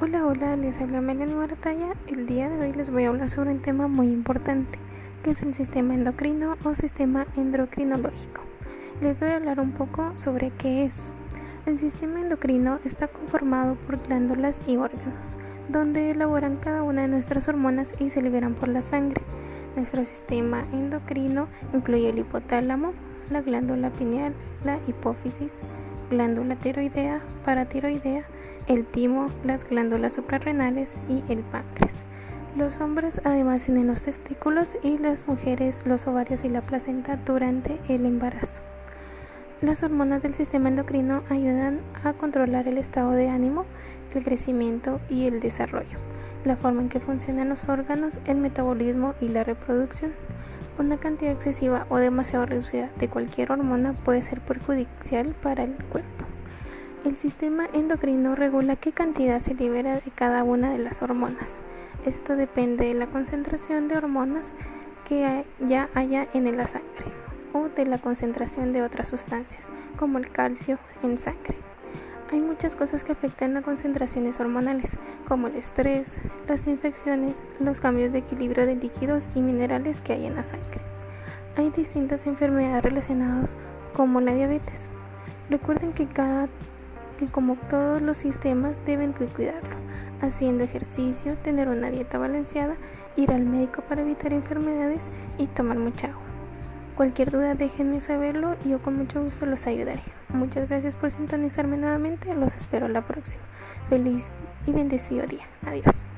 Hola, hola, les habla Melanie Maratalla. El día de hoy les voy a hablar sobre un tema muy importante, que es el sistema endocrino o sistema endocrinológico. Les voy a hablar un poco sobre qué es. El sistema endocrino está conformado por glándulas y órganos, donde elaboran cada una de nuestras hormonas y se liberan por la sangre. Nuestro sistema endocrino incluye el hipotálamo, la glándula pineal, la hipófisis, glándula tiroidea, paratiroidea, el timo, las glándulas suprarrenales y el páncreas. Los hombres además tienen los testículos y las mujeres los ovarios y la placenta durante el embarazo. Las hormonas del sistema endocrino ayudan a controlar el estado de ánimo, el crecimiento y el desarrollo, la forma en que funcionan los órganos, el metabolismo y la reproducción. Una cantidad excesiva o demasiado reducida de cualquier hormona puede ser perjudicial para el cuerpo. El sistema endocrino regula qué cantidad se libera de cada una de las hormonas. Esto depende de la concentración de hormonas que ya haya en la sangre o de la concentración de otras sustancias, como el calcio en sangre. Hay muchas cosas que afectan las concentraciones hormonales, como el estrés, las infecciones, los cambios de equilibrio de líquidos y minerales que hay en la sangre. Hay distintas enfermedades relacionadas como la diabetes. Recuerden que cada que como todos los sistemas deben cuidarlo, haciendo ejercicio, tener una dieta balanceada, ir al médico para evitar enfermedades y tomar mucha agua. Cualquier duda déjenme saberlo y yo con mucho gusto los ayudaré. Muchas gracias por sintonizarme nuevamente, los espero la próxima. Feliz y bendecido día. Adiós.